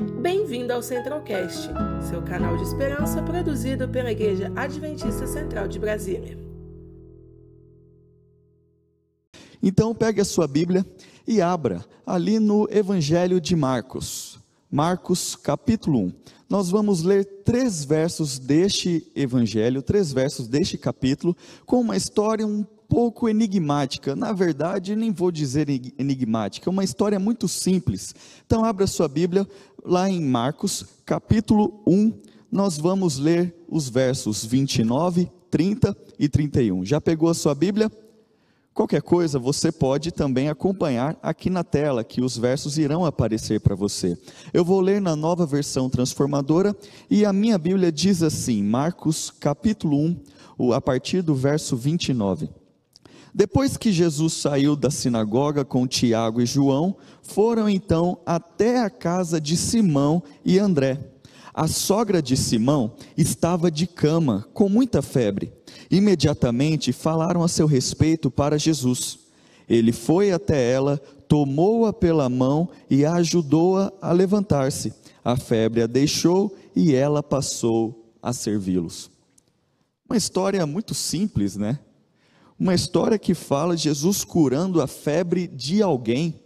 Bem-vindo ao Centralcast, seu canal de esperança produzido pela Igreja Adventista Central de Brasília. Então pegue a sua Bíblia e abra ali no Evangelho de Marcos. Marcos capítulo 1. Nós vamos ler três versos deste evangelho, três versos deste capítulo, com uma história um pouco enigmática. Na verdade, nem vou dizer enigmática, é uma história muito simples. Então, abra sua Bíblia lá em Marcos, capítulo 1. Nós vamos ler os versos 29, 30 e 31. Já pegou a sua Bíblia? Qualquer coisa, você pode também acompanhar aqui na tela, que os versos irão aparecer para você. Eu vou ler na nova versão transformadora e a minha Bíblia diz assim, Marcos capítulo 1, a partir do verso 29. Depois que Jesus saiu da sinagoga com Tiago e João, foram então até a casa de Simão e André. A sogra de Simão estava de cama, com muita febre. Imediatamente falaram a seu respeito para Jesus. Ele foi até ela, tomou-a pela mão e ajudou-a a, a levantar-se. A febre a deixou e ela passou a servi-los. Uma história muito simples, né? uma história que fala de Jesus curando a febre de alguém.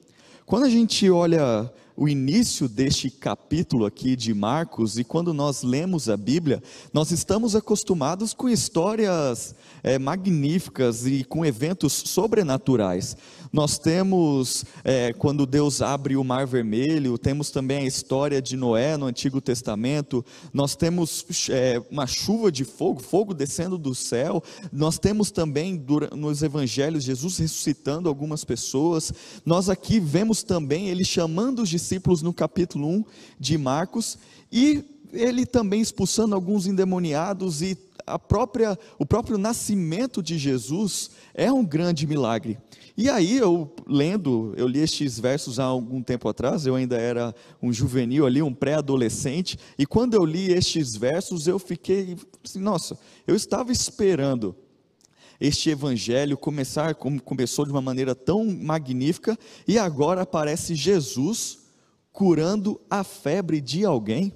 Quando a gente olha o início deste capítulo aqui de Marcos, e quando nós lemos a Bíblia, nós estamos acostumados com histórias é, magníficas e com eventos sobrenaturais. Nós temos, é, quando Deus abre o Mar Vermelho, temos também a história de Noé no Antigo Testamento, nós temos é, uma chuva de fogo, fogo descendo do céu, nós temos também nos evangelhos Jesus ressuscitando algumas pessoas, nós aqui vemos também ele chamando os discípulos no capítulo 1 de Marcos e ele também expulsando alguns endemoniados e a própria, o próprio nascimento de Jesus é um grande milagre. E aí eu lendo, eu li estes versos há algum tempo atrás, eu ainda era um juvenil ali, um pré-adolescente, e quando eu li estes versos, eu fiquei assim, nossa, eu estava esperando este evangelho começar como começou de uma maneira tão magnífica e agora aparece Jesus curando a febre de alguém.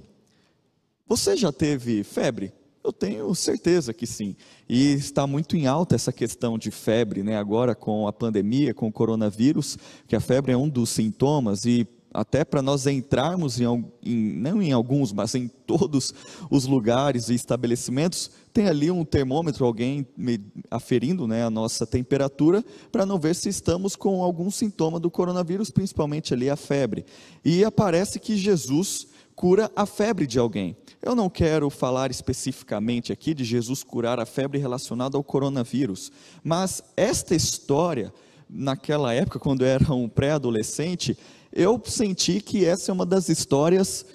Você já teve febre? Eu tenho certeza que sim. E está muito em alta essa questão de febre, né? Agora com a pandemia, com o coronavírus, que a febre é um dos sintomas e até para nós entrarmos em, em, não em alguns, mas em todos os lugares e estabelecimentos, tem ali um termômetro, alguém aferindo né, a nossa temperatura, para não ver se estamos com algum sintoma do coronavírus, principalmente ali a febre. E aparece que Jesus cura a febre de alguém. Eu não quero falar especificamente aqui de Jesus curar a febre relacionada ao coronavírus, mas esta história, naquela época, quando eu era um pré-adolescente, eu senti que essa é uma das histórias,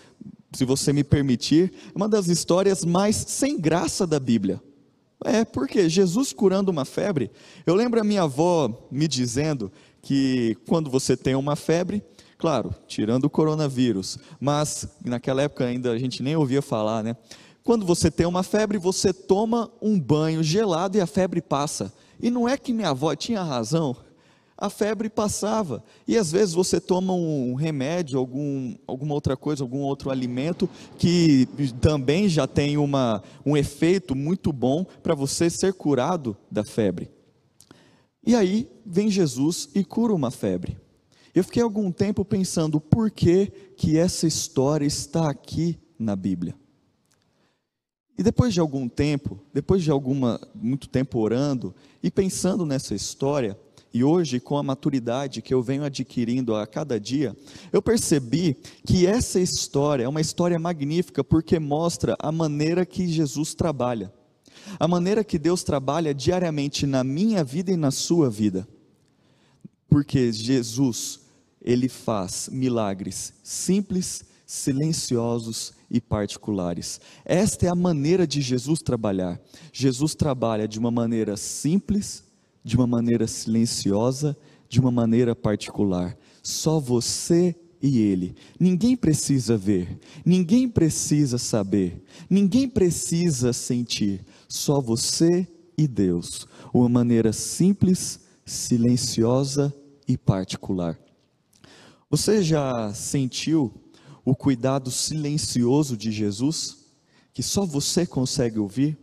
se você me permitir, uma das histórias mais sem graça da Bíblia. É, porque Jesus curando uma febre, eu lembro a minha avó me dizendo que quando você tem uma febre, Claro, tirando o coronavírus, mas naquela época ainda a gente nem ouvia falar, né? Quando você tem uma febre, você toma um banho gelado e a febre passa. E não é que minha avó tinha razão, a febre passava. E às vezes você toma um remédio, algum, alguma outra coisa, algum outro alimento que também já tem uma, um efeito muito bom para você ser curado da febre. E aí vem Jesus e cura uma febre. Eu fiquei algum tempo pensando por que, que essa história está aqui na Bíblia. E depois de algum tempo, depois de alguma muito tempo orando e pensando nessa história, e hoje com a maturidade que eu venho adquirindo a cada dia, eu percebi que essa história é uma história magnífica porque mostra a maneira que Jesus trabalha. A maneira que Deus trabalha diariamente na minha vida e na sua vida. Porque Jesus ele faz milagres simples, silenciosos e particulares. Esta é a maneira de Jesus trabalhar. Jesus trabalha de uma maneira simples, de uma maneira silenciosa, de uma maneira particular. Só você e ele. Ninguém precisa ver, ninguém precisa saber, ninguém precisa sentir. Só você e Deus. Uma maneira simples, silenciosa e particular. Você já sentiu o cuidado silencioso de Jesus, que só você consegue ouvir,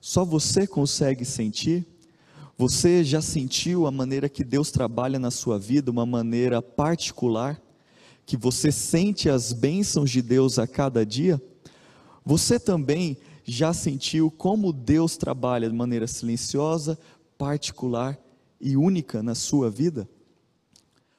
só você consegue sentir? Você já sentiu a maneira que Deus trabalha na sua vida, uma maneira particular? Que você sente as bênçãos de Deus a cada dia? Você também já sentiu como Deus trabalha de maneira silenciosa, particular e única na sua vida?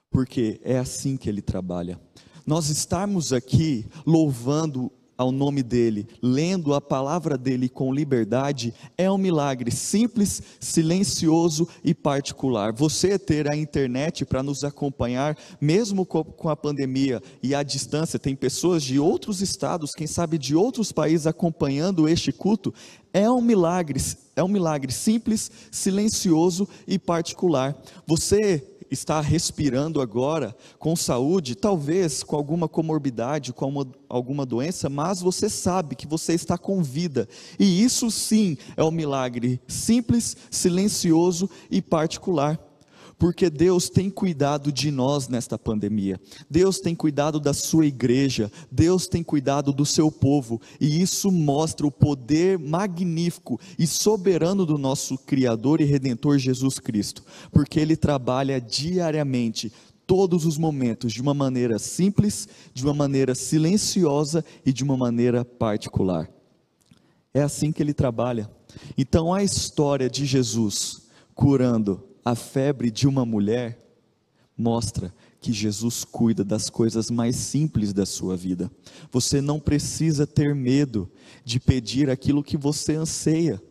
Porque é assim que Ele trabalha. Nós estarmos aqui louvando ao nome dele, lendo a palavra dele com liberdade, é um milagre simples, silencioso e particular. Você ter a internet para nos acompanhar, mesmo com a pandemia e à distância, tem pessoas de outros estados, quem sabe de outros países acompanhando este culto, é um milagre, é um milagre simples, silencioso e particular. Você está respirando agora com saúde, talvez com alguma comorbidade, com uma, alguma doença, mas você sabe que você está com vida. E isso sim é um milagre simples, silencioso e particular porque Deus tem cuidado de nós nesta pandemia, Deus tem cuidado da sua igreja, Deus tem cuidado do seu povo, e isso mostra o poder magnífico e soberano do nosso Criador e Redentor Jesus Cristo, porque Ele trabalha diariamente todos os momentos de uma maneira simples, de uma maneira silenciosa e de uma maneira particular. É assim que ele trabalha. Então a história de Jesus curando a febre de uma mulher mostra que Jesus cuida das coisas mais simples da sua vida. Você não precisa ter medo de pedir aquilo que você anseia.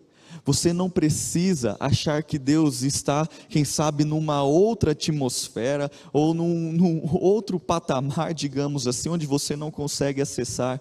Você não precisa achar que Deus está, quem sabe, numa outra atmosfera ou num, num outro patamar, digamos assim, onde você não consegue acessar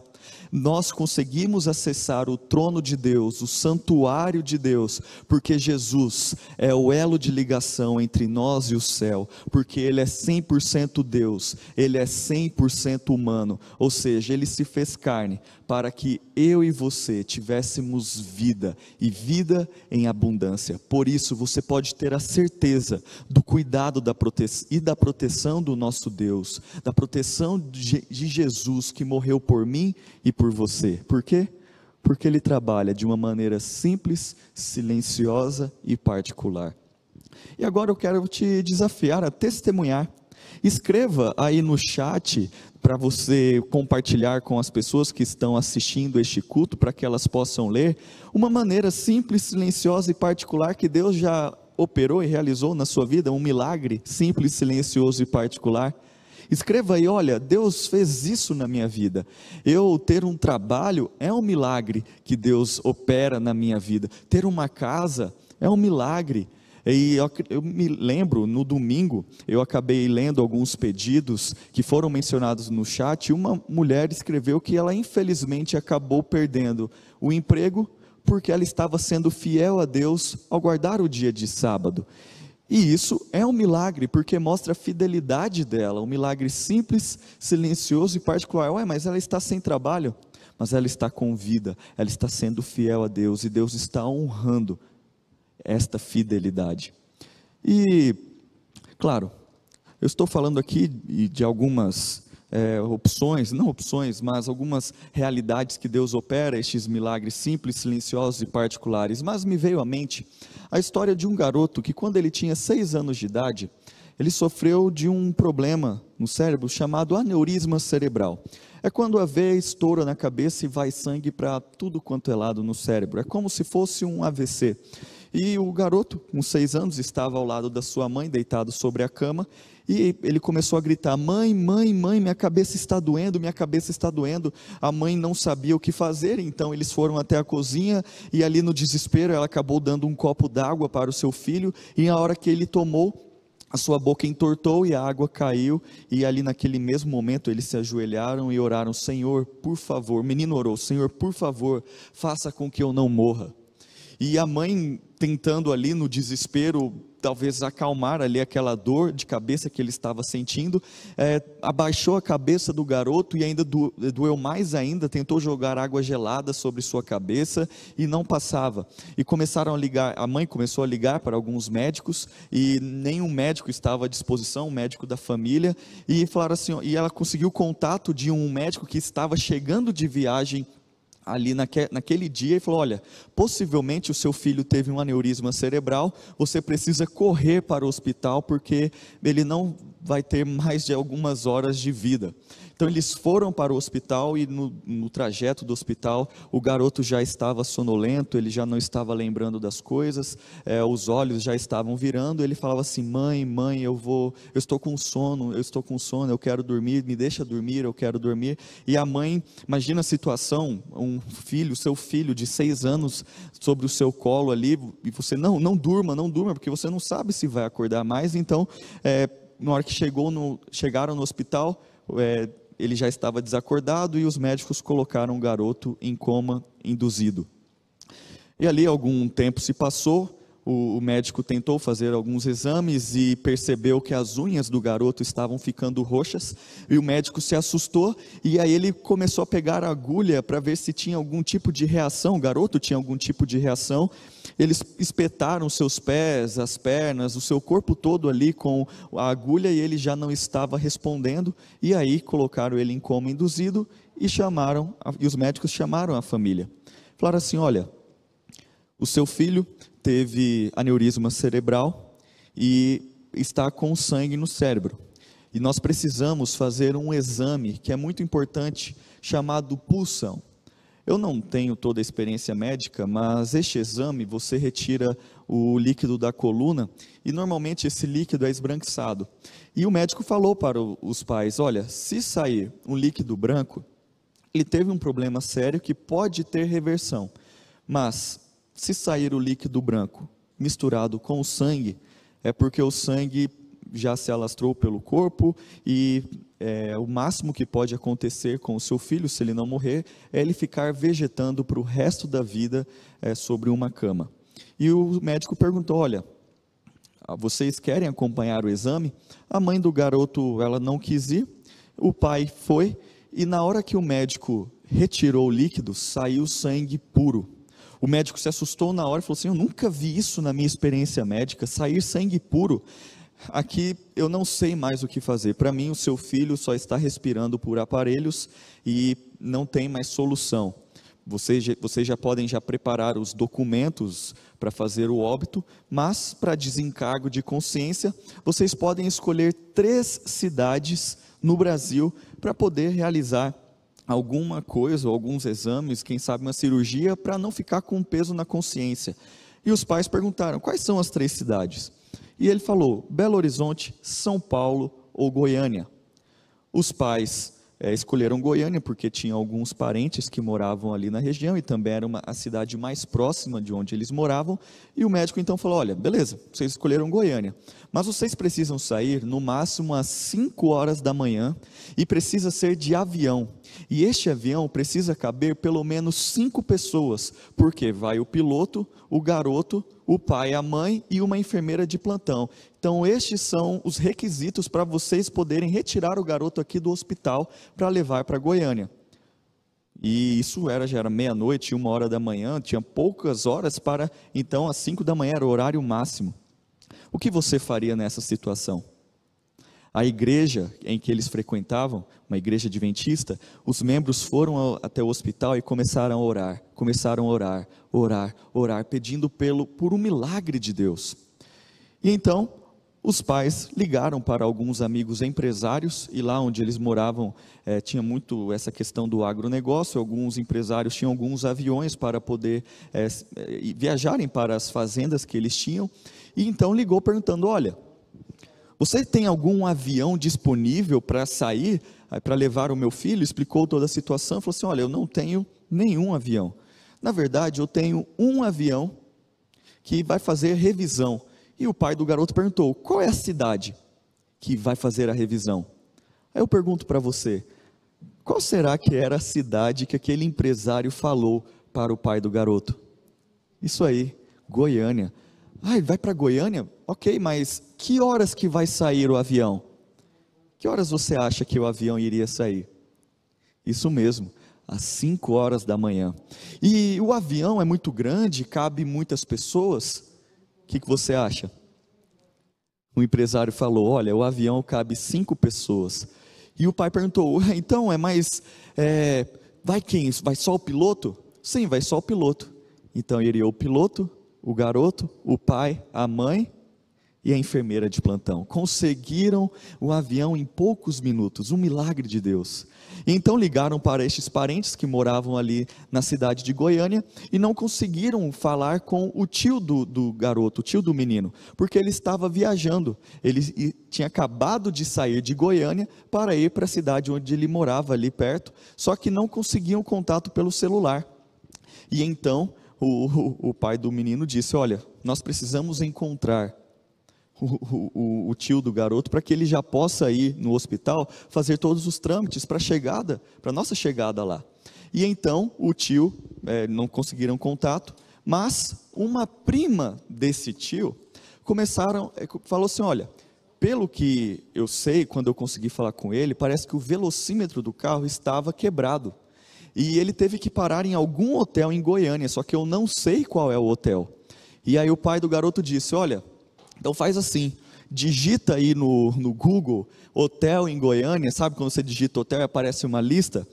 nós conseguimos acessar o trono de Deus, o santuário de Deus, porque Jesus é o elo de ligação entre nós e o céu, porque Ele é 100% Deus, Ele é 100% humano, ou seja, Ele se fez carne para que eu e você tivéssemos vida e vida em abundância. Por isso, você pode ter a certeza do cuidado da e da proteção do nosso Deus, da proteção de Jesus que morreu por mim e por você. Por quê? Porque ele trabalha de uma maneira simples, silenciosa e particular. E agora eu quero te desafiar a testemunhar. Escreva aí no chat para você compartilhar com as pessoas que estão assistindo este culto, para que elas possam ler, uma maneira simples, silenciosa e particular que Deus já operou e realizou na sua vida, um milagre simples, silencioso e particular. Escreva aí, olha, Deus fez isso na minha vida. Eu ter um trabalho é um milagre que Deus opera na minha vida. Ter uma casa é um milagre. E eu, eu, me lembro, no domingo, eu acabei lendo alguns pedidos que foram mencionados no chat. E uma mulher escreveu que ela, infelizmente, acabou perdendo o emprego porque ela estava sendo fiel a Deus ao guardar o dia de sábado. E isso é um milagre, porque mostra a fidelidade dela, um milagre simples, silencioso e particular. Ué, mas ela está sem trabalho, mas ela está com vida, ela está sendo fiel a Deus e Deus está honrando esta fidelidade. E, claro, eu estou falando aqui de algumas é, opções, não opções, mas algumas realidades que Deus opera, estes milagres simples, silenciosos e particulares. Mas me veio à mente a história de um garoto que, quando ele tinha seis anos de idade, ele sofreu de um problema no cérebro chamado aneurisma cerebral. É quando a veia estoura na cabeça e vai sangue para tudo quanto é lado no cérebro. É como se fosse um AVC. E o garoto, com seis anos, estava ao lado da sua mãe, deitado sobre a cama, e ele começou a gritar: Mãe, mãe, mãe, minha cabeça está doendo, minha cabeça está doendo. A mãe não sabia o que fazer, então eles foram até a cozinha e ali no desespero ela acabou dando um copo d'água para o seu filho. E a hora que ele tomou, a sua boca entortou e a água caiu, e ali naquele mesmo momento eles se ajoelharam e oraram: Senhor, por favor, o menino orou: Senhor, por favor, faça com que eu não morra. E a mãe tentando ali no desespero talvez acalmar ali aquela dor de cabeça que ele estava sentindo, é, abaixou a cabeça do garoto e ainda do, doeu mais ainda, tentou jogar água gelada sobre sua cabeça e não passava. E começaram a ligar, a mãe começou a ligar para alguns médicos e nenhum médico estava à disposição, um médico da família, e falaram assim, e ela conseguiu contato de um médico que estava chegando de viagem ali naque, naquele dia e falou: Olha, possivelmente o seu filho teve um aneurisma cerebral, você precisa correr para o hospital porque ele não vai ter mais de algumas horas de vida. Então eles foram para o hospital e no, no, trajeto do hospital o garoto já estava sonolento, ele já não estava lembrando das coisas, é, os olhos já estavam virando. Ele falava assim: mãe, mãe, eu vou, eu estou com sono, eu estou com sono, eu quero dormir, me deixa dormir, eu quero dormir. E a mãe, imagina a situação, um filho, seu filho de seis anos sobre o seu colo ali e você não, não durma, não durma, porque você não sabe se vai acordar mais. Então, é, na hora que chegou no, chegaram no hospital, é, ele já estava desacordado e os médicos colocaram o garoto em coma induzido. E ali algum tempo se passou, o, o, médico tentou fazer alguns exames e percebeu que as unhas do garoto estavam ficando roxas, e o médico se assustou, e aí ele começou a pegar a agulha para ver se tinha algum tipo de reação, o garoto tinha algum tipo de reação, eles espetaram seus pés, as pernas, o seu corpo todo ali com a agulha e ele já não estava respondendo. E aí colocaram ele em coma induzido e chamaram, e os médicos chamaram a família. Falaram assim: olha, o seu filho teve aneurisma cerebral e está com sangue no cérebro. E nós precisamos fazer um exame que é muito importante, chamado pulsão. Eu não tenho toda a experiência médica, mas este exame você retira o líquido da coluna e normalmente esse líquido é esbranquiçado. E o médico falou para os pais: olha, se sair um líquido branco, ele teve um problema sério que pode ter reversão, mas se sair o líquido branco misturado com o sangue, é porque o sangue já se alastrou pelo corpo e é, o máximo que pode acontecer com o seu filho, se ele não morrer, é ele ficar vegetando para o resto da vida é, sobre uma cama. E o médico perguntou: Olha, vocês querem acompanhar o exame? A mãe do garoto, ela não quis ir, o pai foi, e na hora que o médico retirou o líquido, saiu sangue puro. O médico se assustou na hora e falou assim: Eu nunca vi isso na minha experiência médica, sair sangue puro aqui eu não sei mais o que fazer. Para mim, o seu filho só está respirando por aparelhos e não tem mais solução. Vocês, vocês já podem já preparar os documentos para fazer o óbito, mas para desencargo de consciência, vocês podem escolher três cidades no Brasil para poder realizar alguma coisa, alguns exames, quem sabe uma cirurgia, para não ficar com peso na consciência. E os pais perguntaram: quais são as três cidades? E ele falou: Belo Horizonte, São Paulo ou Goiânia. Os pais é, escolheram Goiânia porque tinham alguns parentes que moravam ali na região e também era uma, a cidade mais próxima de onde eles moravam. E o médico então falou: Olha, beleza, vocês escolheram Goiânia, mas vocês precisam sair no máximo às 5 horas da manhã e precisa ser de avião. E este avião precisa caber pelo menos cinco pessoas, porque vai o piloto, o garoto, o pai, a mãe e uma enfermeira de plantão. Então, estes são os requisitos para vocês poderem retirar o garoto aqui do hospital para levar para Goiânia. E isso era já era meia-noite, uma hora da manhã, tinha poucas horas para, então, às cinco da manhã era o horário máximo. O que você faria nessa situação? A igreja em que eles frequentavam, uma igreja adventista, os membros foram até o hospital e começaram a orar, começaram a orar, orar, orar, pedindo pelo por um milagre de Deus. E então, os pais ligaram para alguns amigos empresários, e lá onde eles moravam é, tinha muito essa questão do agronegócio. Alguns empresários tinham alguns aviões para poder é, viajarem para as fazendas que eles tinham. E então ligou perguntando: Olha, você tem algum avião disponível para sair, para levar o meu filho? Explicou toda a situação. Falou assim: Olha, eu não tenho nenhum avião. Na verdade, eu tenho um avião que vai fazer revisão. E o pai do garoto perguntou: Qual é a cidade que vai fazer a revisão? Aí eu pergunto para você: Qual será que era a cidade que aquele empresário falou para o pai do garoto? Isso aí, Goiânia. Ele vai para Goiânia? Ok, mas que horas que vai sair o avião? Que horas você acha que o avião iria sair? Isso mesmo, às 5 horas da manhã. E o avião é muito grande, cabe muitas pessoas. O que, que você acha? O empresário falou: Olha, o avião cabe cinco pessoas. E o pai perguntou: Então é mais. É, vai quem? Vai só o piloto? Sim, vai só o piloto. Então iria o piloto, o garoto, o pai, a mãe e a enfermeira de plantão. Conseguiram o avião em poucos minutos, um milagre de Deus. Então ligaram para estes parentes que moravam ali na cidade de Goiânia e não conseguiram falar com o tio do, do garoto, o tio do menino, porque ele estava viajando. Ele tinha acabado de sair de Goiânia para ir para a cidade onde ele morava, ali perto, só que não conseguiam contato pelo celular. E então o, o, o pai do menino disse: Olha, nós precisamos encontrar o, o, o, tio do garoto para que ele já possa ir no hospital fazer todos os trâmites para a chegada, para nossa chegada lá. E então o tio é, não conseguiram contato, mas uma prima desse tio começaram, é, falou assim, olha, pelo que eu sei, quando eu consegui falar com ele, parece que o velocímetro do carro estava quebrado. E ele teve que parar em algum hotel em Goiânia, só que eu não sei qual é o hotel. E aí o pai do garoto disse: Olha, então faz assim, digita aí no, no Google hotel em Goiânia, sabe quando você digita hotel e aparece uma lista?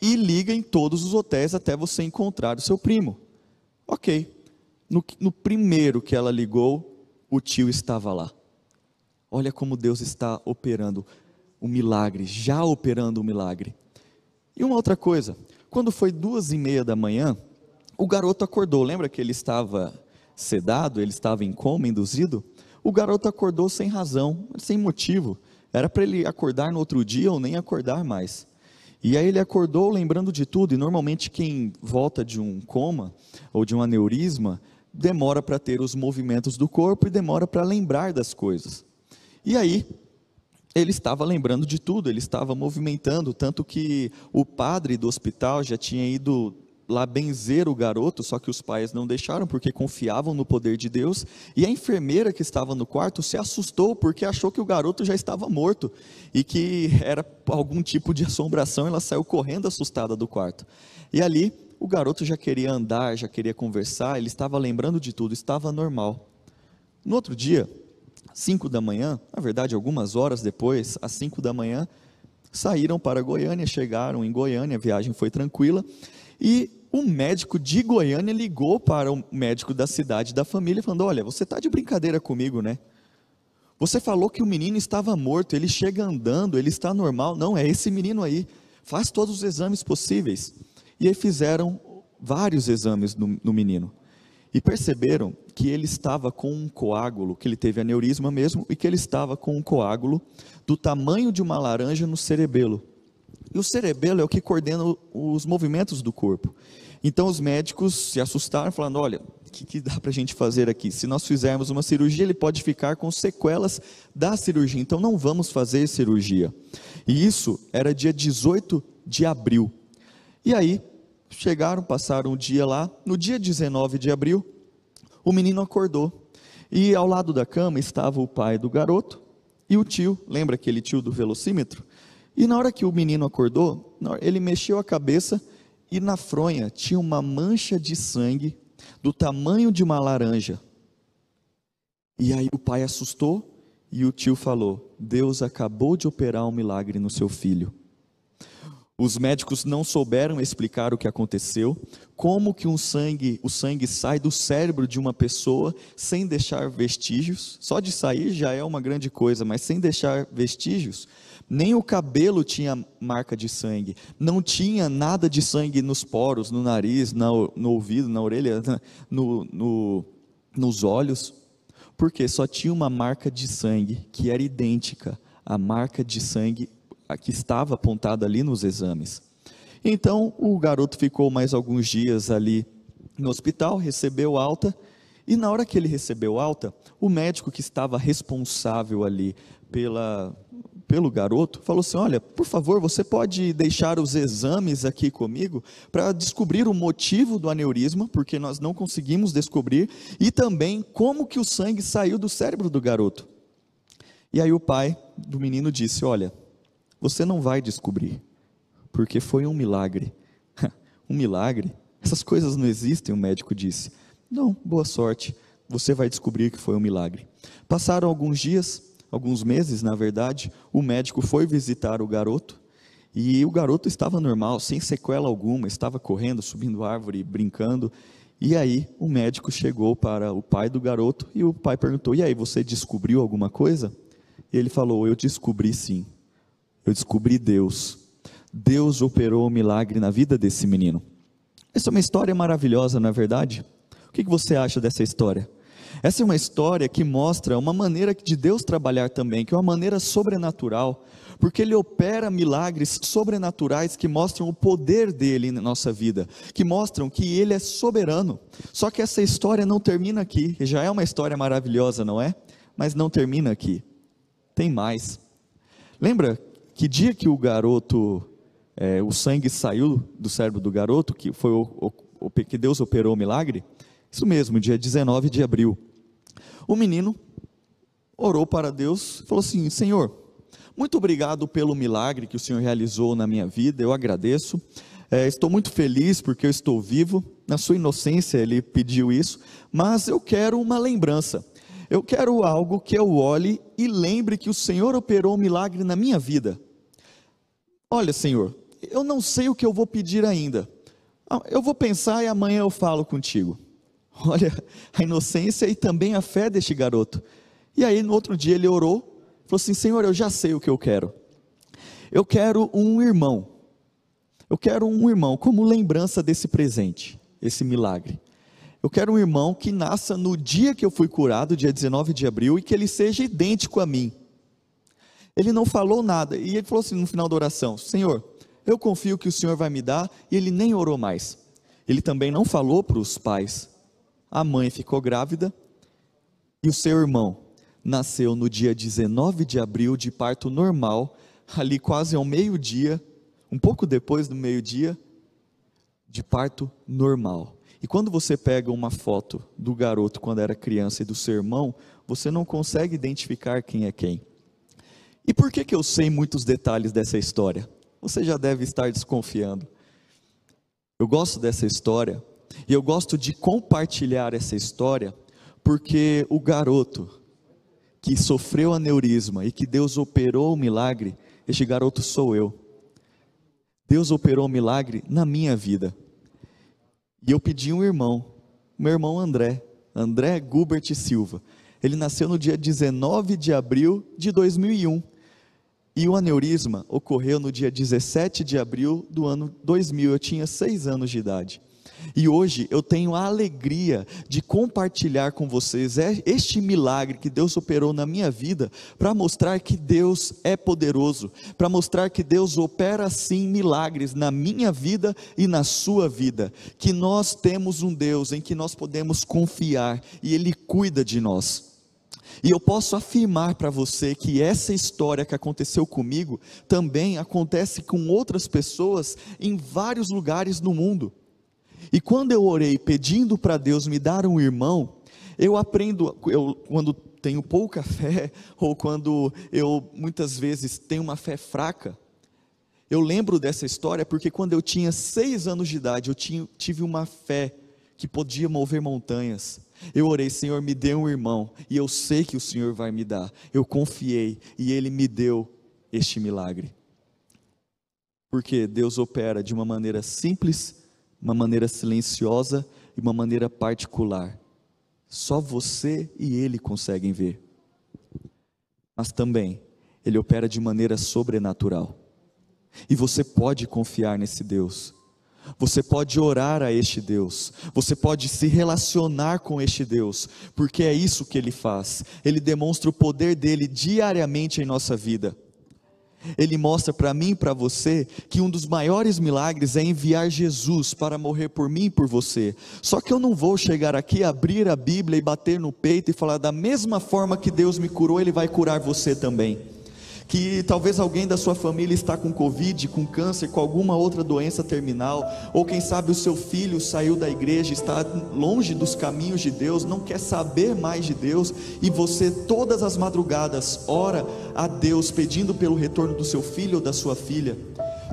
E liga em todos os hotéis até você encontrar o seu primo. Ok. No, no primeiro que ela ligou, o tio estava lá. Olha como Deus está operando o milagre, já operando o milagre. E uma outra coisa, quando foi duas e meia da manhã, o garoto acordou. Lembra que ele estava sedado, ele estava em coma, induzido? O garoto acordou sem razão, sem motivo. Era para ele acordar no outro dia ou nem acordar mais. E aí ele acordou lembrando de tudo, e normalmente quem volta de um coma ou de um aneurisma demora para ter os movimentos do corpo e demora para lembrar das coisas. E aí ele estava lembrando de tudo, ele estava movimentando, tanto que o padre do hospital já tinha ido lá benzer o garoto, só que os pais não deixaram porque confiavam no poder de Deus. E a enfermeira que estava no quarto se assustou porque achou que o garoto já estava morto e que era algum tipo de assombração. Ela saiu correndo assustada do quarto. E ali o garoto já queria andar, já queria conversar, ele estava lembrando de tudo, estava normal. No outro dia, cinco da manhã, na verdade algumas horas depois, às cinco da manhã, saíram para Goiânia, chegaram em Goiânia, a viagem foi tranquila. E o médico de Goiânia ligou para o médico da cidade da família, falando: Olha, você está de brincadeira comigo, né? Você falou que o menino estava morto, ele chega andando, ele está normal. Não, é esse menino aí. Faz todos os exames possíveis. E aí fizeram vários exames no, no menino. E perceberam que ele estava com um coágulo, que ele teve aneurisma mesmo, e que ele estava com um coágulo do tamanho de uma laranja no cerebelo. E o cerebelo é o que coordena os movimentos do corpo. Então os médicos se assustaram, falando: olha, o que, que dá para a gente fazer aqui? Se nós fizermos uma cirurgia, ele pode ficar com sequelas da cirurgia, então não vamos fazer cirurgia. E isso era dia 18 de abril. E aí, chegaram, passaram o dia lá. No dia 19 de abril, o menino acordou. E ao lado da cama estava o pai do garoto e o tio, lembra aquele tio do velocímetro? E na hora que o menino acordou, ele mexeu a cabeça e na fronha tinha uma mancha de sangue do tamanho de uma laranja. E aí o pai assustou e o tio falou: Deus acabou de operar um milagre no seu filho. Os médicos não souberam explicar o que aconteceu, como que um sangue, o sangue sai do cérebro de uma pessoa sem deixar vestígios. Só de sair já é uma grande coisa, mas sem deixar vestígios. Nem o cabelo tinha marca de sangue, não tinha nada de sangue nos poros, no nariz, no, no ouvido, na orelha, no, no, nos olhos, porque só tinha uma marca de sangue que era idêntica à marca de sangue que estava apontada ali nos exames. Então o garoto ficou mais alguns dias ali no hospital, recebeu alta, e na hora que ele recebeu alta, o médico que estava responsável ali pela pelo garoto, falou assim: Olha, por favor, você pode deixar os exames aqui comigo para descobrir o motivo do aneurisma, porque nós não conseguimos descobrir, e também como que o sangue saiu do cérebro do garoto. E aí o pai do menino disse: Olha, você não vai descobrir, porque foi um milagre. um milagre? Essas coisas não existem, o médico disse. Não, boa sorte, você vai descobrir que foi um milagre. Passaram alguns dias, alguns meses, na verdade, o médico foi visitar o garoto e o garoto estava normal, sem sequela alguma, estava correndo, subindo árvore, brincando. E aí o médico chegou para o pai do garoto e o pai perguntou: "E aí, você descobriu alguma coisa?" E ele falou: "Eu descobri sim. Eu descobri Deus. Deus operou um milagre na vida desse menino." Essa é uma história maravilhosa, não é verdade? O que você acha dessa história? Essa é uma história que mostra uma maneira de Deus trabalhar também, que é uma maneira sobrenatural, porque Ele opera milagres sobrenaturais que mostram o poder dele na nossa vida, que mostram que Ele é soberano. Só que essa história não termina aqui, já é uma história maravilhosa, não é? Mas não termina aqui. Tem mais. Lembra que dia que o garoto, é, o sangue saiu do cérebro do garoto, que foi o, o, que Deus operou o milagre? Isso mesmo, dia 19 de abril. O menino orou para Deus e falou assim: Senhor, muito obrigado pelo milagre que o Senhor realizou na minha vida, eu agradeço. É, estou muito feliz porque eu estou vivo. Na sua inocência ele pediu isso, mas eu quero uma lembrança. Eu quero algo que eu olhe e lembre que o Senhor operou um milagre na minha vida. Olha, Senhor, eu não sei o que eu vou pedir ainda. Ah, eu vou pensar e amanhã eu falo contigo. Olha a inocência e também a fé deste garoto. E aí, no outro dia, ele orou, falou assim: Senhor, eu já sei o que eu quero. Eu quero um irmão. Eu quero um irmão como lembrança desse presente, esse milagre. Eu quero um irmão que nasça no dia que eu fui curado, dia 19 de abril, e que ele seja idêntico a mim. Ele não falou nada, e ele falou assim no final da oração: Senhor, eu confio que o Senhor vai me dar, e ele nem orou mais. Ele também não falou para os pais, a mãe ficou grávida e o seu irmão nasceu no dia 19 de abril de parto normal, ali quase ao meio-dia, um pouco depois do meio-dia, de parto normal. E quando você pega uma foto do garoto quando era criança e do seu irmão, você não consegue identificar quem é quem. E por que, que eu sei muitos detalhes dessa história? Você já deve estar desconfiando. Eu gosto dessa história e eu gosto de compartilhar essa história porque o garoto que sofreu aneurisma e que Deus operou o milagre, este garoto sou eu. Deus operou o milagre na minha vida. E eu pedi um irmão, meu irmão André, André Gubert Silva. Ele nasceu no dia 19 de abril de 2001. E o aneurisma ocorreu no dia 17 de abril do ano 2000. Eu tinha seis anos de idade. E hoje eu tenho a alegria de compartilhar com vocês este milagre que Deus operou na minha vida, para mostrar que Deus é poderoso, para mostrar que Deus opera sim milagres na minha vida e na sua vida, que nós temos um Deus em que nós podemos confiar e Ele cuida de nós. E eu posso afirmar para você que essa história que aconteceu comigo também acontece com outras pessoas em vários lugares no mundo. E quando eu orei pedindo para Deus me dar um irmão, eu aprendo, eu, quando tenho pouca fé, ou quando eu muitas vezes tenho uma fé fraca, eu lembro dessa história porque quando eu tinha seis anos de idade, eu tinha, tive uma fé que podia mover montanhas. Eu orei, Senhor, me dê um irmão, e eu sei que o Senhor vai me dar. Eu confiei, e Ele me deu este milagre. Porque Deus opera de uma maneira simples uma maneira silenciosa e uma maneira particular. Só você e ele conseguem ver. Mas também, ele opera de maneira sobrenatural. E você pode confiar nesse Deus. Você pode orar a este Deus, você pode se relacionar com este Deus, porque é isso que ele faz. Ele demonstra o poder dele diariamente em nossa vida. Ele mostra para mim e para você que um dos maiores milagres é enviar Jesus para morrer por mim e por você. Só que eu não vou chegar aqui, abrir a Bíblia e bater no peito e falar da mesma forma que Deus me curou, Ele vai curar você também que talvez alguém da sua família está com Covid, com câncer, com alguma outra doença terminal, ou quem sabe o seu filho saiu da igreja, está longe dos caminhos de Deus, não quer saber mais de Deus, e você todas as madrugadas ora a Deus pedindo pelo retorno do seu filho ou da sua filha.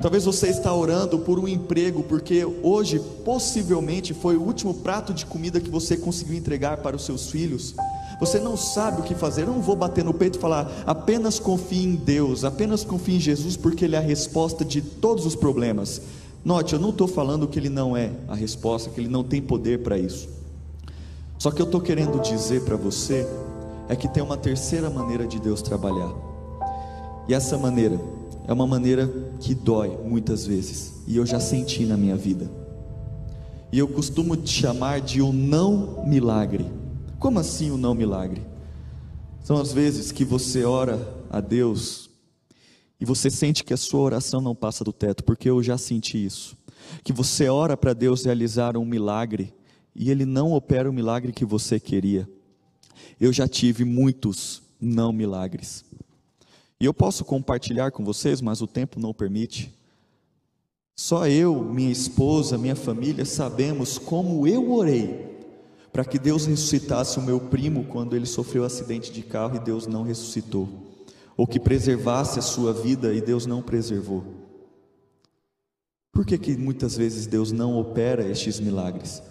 Talvez você está orando por um emprego, porque hoje possivelmente foi o último prato de comida que você conseguiu entregar para os seus filhos você não sabe o que fazer, eu não vou bater no peito e falar, apenas confie em Deus, apenas confie em Jesus, porque Ele é a resposta de todos os problemas. Note, eu não estou falando que Ele não é a resposta, que Ele não tem poder para isso. Só que eu estou querendo dizer para você é que tem uma terceira maneira de Deus trabalhar. E essa maneira é uma maneira que dói muitas vezes, e eu já senti na minha vida. E eu costumo te chamar de o um não milagre. Como assim o não milagre? São as vezes que você ora a Deus e você sente que a sua oração não passa do teto, porque eu já senti isso. Que você ora para Deus realizar um milagre e ele não opera o milagre que você queria. Eu já tive muitos não milagres. E eu posso compartilhar com vocês, mas o tempo não permite. Só eu, minha esposa, minha família sabemos como eu orei para que Deus ressuscitasse o meu primo quando ele sofreu um acidente de carro e Deus não ressuscitou, ou que preservasse a sua vida e Deus não preservou. Por que, que muitas vezes Deus não opera estes milagres?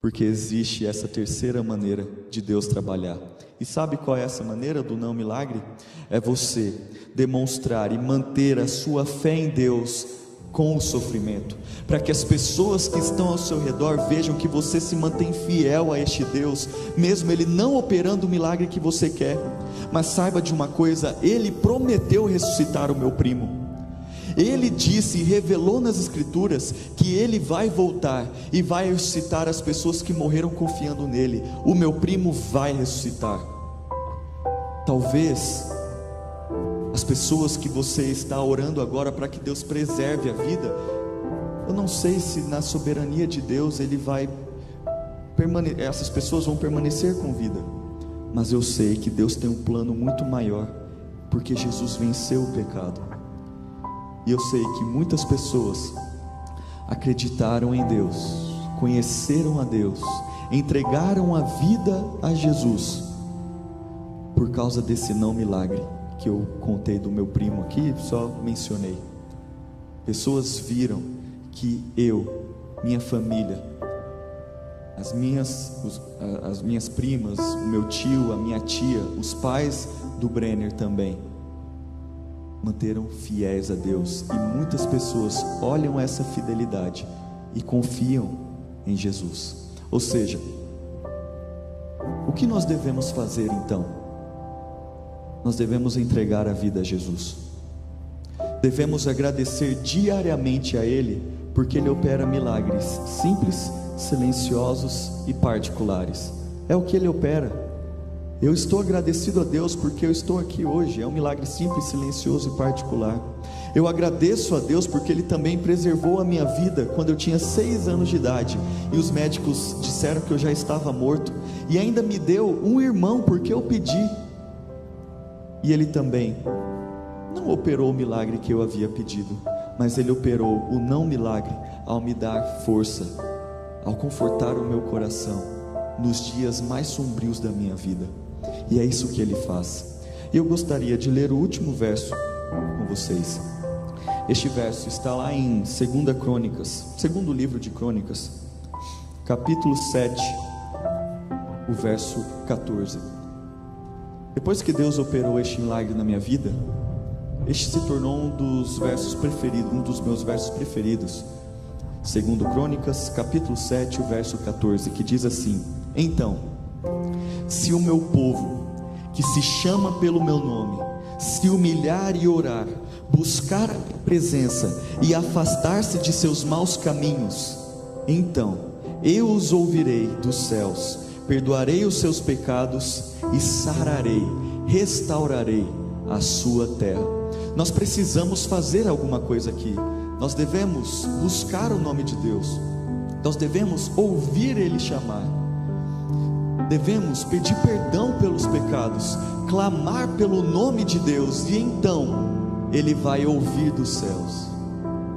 Porque existe essa terceira maneira de Deus trabalhar. E sabe qual é essa maneira do não milagre? É você demonstrar e manter a sua fé em Deus com o sofrimento, para que as pessoas que estão ao seu redor vejam que você se mantém fiel a este Deus, mesmo Ele não operando o milagre que você quer. Mas saiba de uma coisa: Ele prometeu ressuscitar o meu primo. Ele disse e revelou nas Escrituras que ele vai voltar e vai ressuscitar as pessoas que morreram confiando nele. O meu primo vai ressuscitar. Talvez as pessoas que você está orando agora para que Deus preserve a vida, eu não sei se na soberania de Deus ele vai essas pessoas vão permanecer com vida, mas eu sei que Deus tem um plano muito maior, porque Jesus venceu o pecado. E eu sei que muitas pessoas acreditaram em Deus, conheceram a Deus, entregaram a vida a Jesus por causa desse não milagre que eu contei do meu primo aqui, só mencionei. Pessoas viram que eu, minha família, as minhas, os, as minhas primas, o meu tio, a minha tia, os pais do Brenner também, manteram fiéis a Deus. E muitas pessoas olham essa fidelidade e confiam em Jesus. Ou seja, o que nós devemos fazer então? Nós devemos entregar a vida a Jesus. Devemos agradecer diariamente a Ele, porque Ele opera milagres simples, silenciosos e particulares. É o que Ele opera. Eu estou agradecido a Deus porque eu estou aqui hoje. É um milagre simples, silencioso e particular. Eu agradeço a Deus porque Ele também preservou a minha vida quando eu tinha seis anos de idade e os médicos disseram que eu já estava morto e ainda me deu um irmão porque eu pedi. E ele também não operou o milagre que eu havia pedido, mas ele operou o não milagre ao me dar força, ao confortar o meu coração nos dias mais sombrios da minha vida. E é isso que ele faz. Eu gostaria de ler o último verso com vocês. Este verso está lá em 2 Crônicas, segundo livro de Crônicas, capítulo 7, o verso 14. Depois que Deus operou este milagre na minha vida, este se tornou um dos versos preferidos, um dos meus versos preferidos. Segundo Crônicas, capítulo 7, o verso 14, que diz assim: Então, se o meu povo, que se chama pelo meu nome, se humilhar e orar, buscar a presença e afastar-se de seus maus caminhos, então eu os ouvirei dos céus perdoarei os seus pecados e sararei, restaurarei a sua terra. Nós precisamos fazer alguma coisa aqui. Nós devemos buscar o nome de Deus. Nós devemos ouvir Ele chamar. devemos pedir perdão pelos pecados, clamar pelo nome de Deus, e então Ele vai ouvir dos céus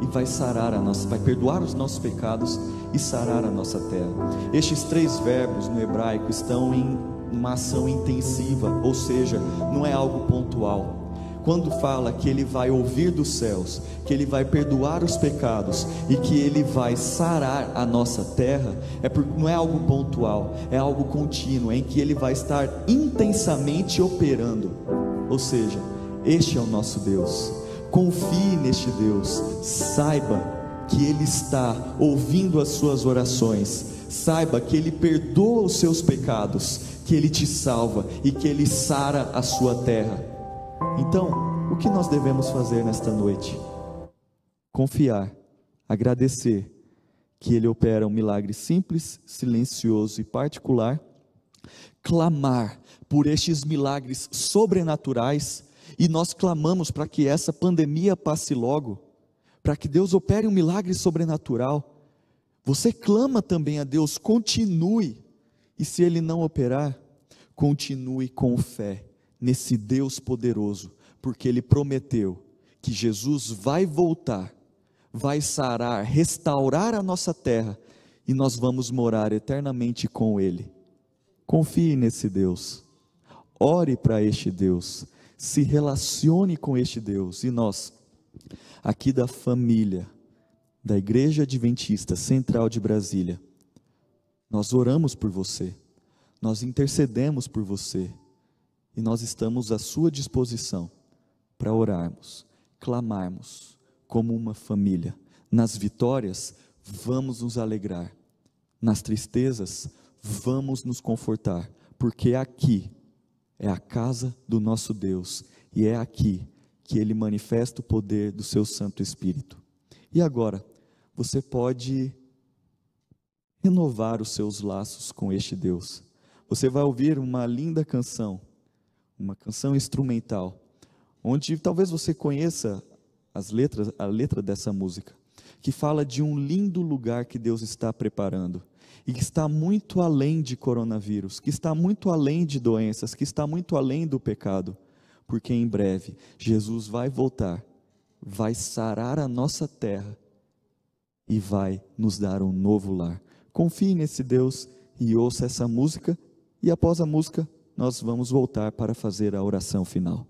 e vai sarar a nossa, vai perdoar os nossos pecados e sarar a nossa terra. Estes três verbos no hebraico estão em uma ação intensiva, ou seja, não é algo pontual. Quando fala que ele vai ouvir dos céus, que ele vai perdoar os pecados e que ele vai sarar a nossa terra, é porque não é algo pontual, é algo contínuo, em que ele vai estar intensamente operando. Ou seja, este é o nosso Deus. Confie neste Deus, saiba que Ele está ouvindo as suas orações, saiba que Ele perdoa os seus pecados, que Ele te salva e que Ele sara a sua terra. Então, o que nós devemos fazer nesta noite? Confiar, agradecer que Ele opera um milagre simples, silencioso e particular, clamar por estes milagres sobrenaturais e nós clamamos para que essa pandemia passe logo, para que Deus opere um milagre sobrenatural. Você clama também a Deus, continue, e se Ele não operar, continue com fé nesse Deus poderoso, porque Ele prometeu que Jesus vai voltar, vai sarar, restaurar a nossa terra e nós vamos morar eternamente com Ele. Confie nesse Deus, ore para este Deus se relacione com este Deus. E nós, aqui da família, da Igreja Adventista Central de Brasília, nós oramos por você, nós intercedemos por você, e nós estamos à sua disposição para orarmos, clamarmos como uma família. Nas vitórias, vamos nos alegrar, nas tristezas, vamos nos confortar, porque aqui é a casa do nosso Deus e é aqui que ele manifesta o poder do seu Santo Espírito. E agora, você pode renovar os seus laços com este Deus. Você vai ouvir uma linda canção, uma canção instrumental, onde talvez você conheça as letras, a letra dessa música, que fala de um lindo lugar que Deus está preparando e que está muito além de coronavírus, que está muito além de doenças, que está muito além do pecado, porque em breve Jesus vai voltar, vai sarar a nossa terra e vai nos dar um novo lar. Confie nesse Deus e ouça essa música, e após a música, nós vamos voltar para fazer a oração final.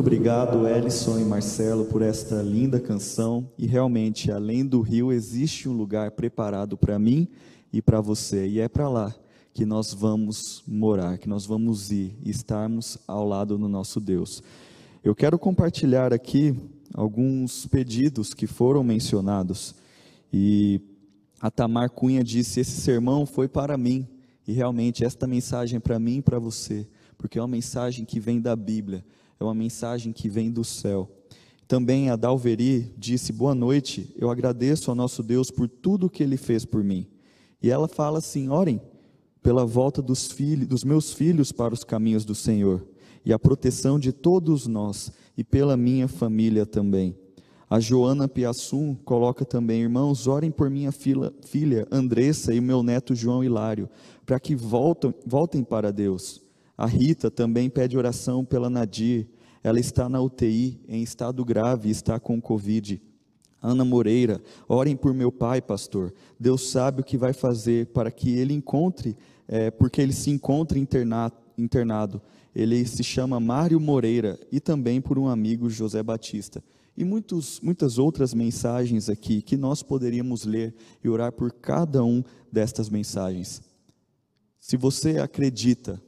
Muito obrigado, Ellison e Marcelo, por esta linda canção. E realmente, além do rio, existe um lugar preparado para mim e para você. E é para lá que nós vamos morar, que nós vamos ir e estarmos ao lado do nosso Deus. Eu quero compartilhar aqui alguns pedidos que foram mencionados. E a Tamar Cunha disse: Esse sermão foi para mim. E realmente, esta mensagem é para mim e para você, porque é uma mensagem que vem da Bíblia é uma mensagem que vem do céu. Também a Dalveri disse: Boa noite, eu agradeço ao nosso Deus por tudo que ele fez por mim. E ela fala assim: Orem pela volta dos, filhos, dos meus filhos para os caminhos do Senhor, e a proteção de todos nós, e pela minha família também. A Joana Piassum coloca também: Irmãos, orem por minha filha, filha Andressa e meu neto João Hilário, para que voltem, voltem para Deus. A Rita também pede oração pela Nadir. Ela está na UTI, em estado grave, está com Covid. Ana Moreira, orem por meu pai, pastor. Deus sabe o que vai fazer para que ele encontre, é, porque ele se encontra internado, internado. Ele se chama Mário Moreira e também por um amigo José Batista. E muitos, muitas outras mensagens aqui que nós poderíamos ler e orar por cada um destas mensagens. Se você acredita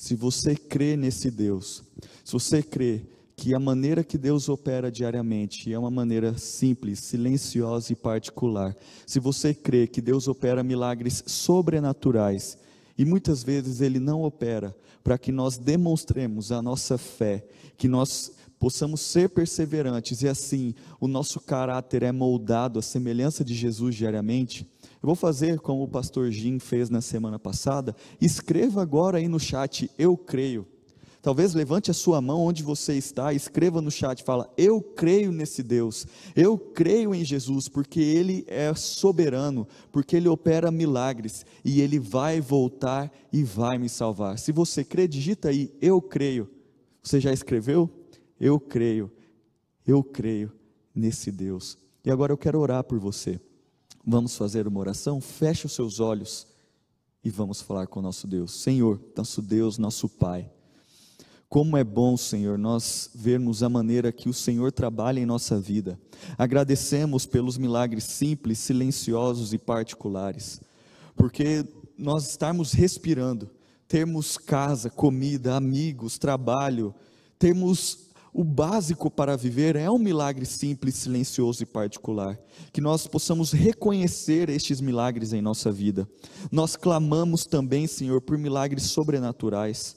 se você crê nesse Deus, se você crê que a maneira que Deus opera diariamente é uma maneira simples, silenciosa e particular, se você crê que Deus opera milagres sobrenaturais, e muitas vezes Ele não opera para que nós demonstremos a nossa fé, que nós possamos ser perseverantes e assim o nosso caráter é moldado à semelhança de Jesus diariamente, eu vou fazer como o pastor Jim fez na semana passada. Escreva agora aí no chat, eu creio. Talvez levante a sua mão onde você está, escreva no chat, fala: "Eu creio nesse Deus. Eu creio em Jesus, porque ele é soberano, porque ele opera milagres e ele vai voltar e vai me salvar". Se você crê, digita aí: "Eu creio". Você já escreveu? Eu creio. Eu creio nesse Deus. E agora eu quero orar por você. Vamos fazer uma oração? Feche os seus olhos e vamos falar com o nosso Deus. Senhor, nosso Deus, nosso Pai. Como é bom, Senhor, nós vermos a maneira que o Senhor trabalha em nossa vida. Agradecemos pelos milagres simples, silenciosos e particulares, porque nós estarmos respirando, termos casa, comida, amigos, trabalho, termos o básico para viver é um milagre simples, silencioso e particular. Que nós possamos reconhecer estes milagres em nossa vida. Nós clamamos também, Senhor, por milagres sobrenaturais.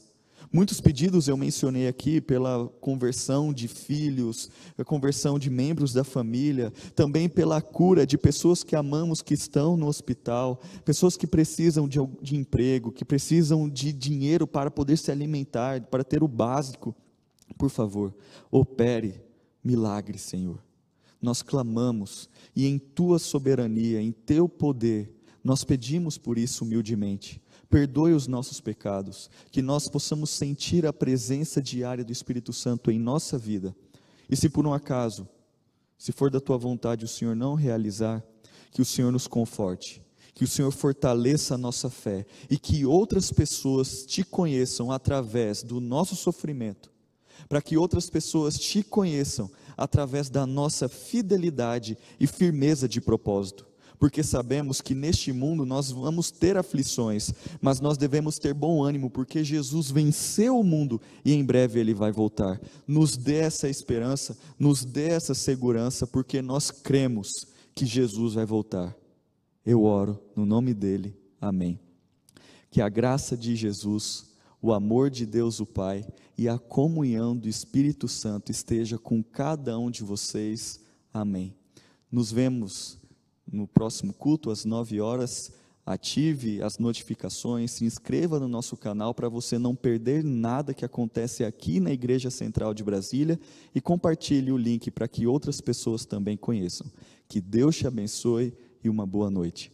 Muitos pedidos eu mencionei aqui pela conversão de filhos, a conversão de membros da família, também pela cura de pessoas que amamos que estão no hospital, pessoas que precisam de, de emprego, que precisam de dinheiro para poder se alimentar, para ter o básico. Por favor, opere milagres, Senhor. Nós clamamos e em tua soberania, em teu poder, nós pedimos por isso humildemente. Perdoe os nossos pecados, que nós possamos sentir a presença diária do Espírito Santo em nossa vida. E se por um acaso, se for da tua vontade o Senhor não realizar, que o Senhor nos conforte, que o Senhor fortaleça a nossa fé e que outras pessoas te conheçam através do nosso sofrimento para que outras pessoas te conheçam através da nossa fidelidade e firmeza de propósito. Porque sabemos que neste mundo nós vamos ter aflições, mas nós devemos ter bom ânimo, porque Jesus venceu o mundo e em breve ele vai voltar. Nos dê essa esperança, nos dê essa segurança, porque nós cremos que Jesus vai voltar. Eu oro no nome dele. Amém. Que a graça de Jesus o amor de Deus o Pai e a comunhão do Espírito Santo esteja com cada um de vocês. Amém. Nos vemos no próximo culto às nove horas. Ative as notificações, se inscreva no nosso canal para você não perder nada que acontece aqui na Igreja Central de Brasília e compartilhe o link para que outras pessoas também conheçam. Que Deus te abençoe e uma boa noite.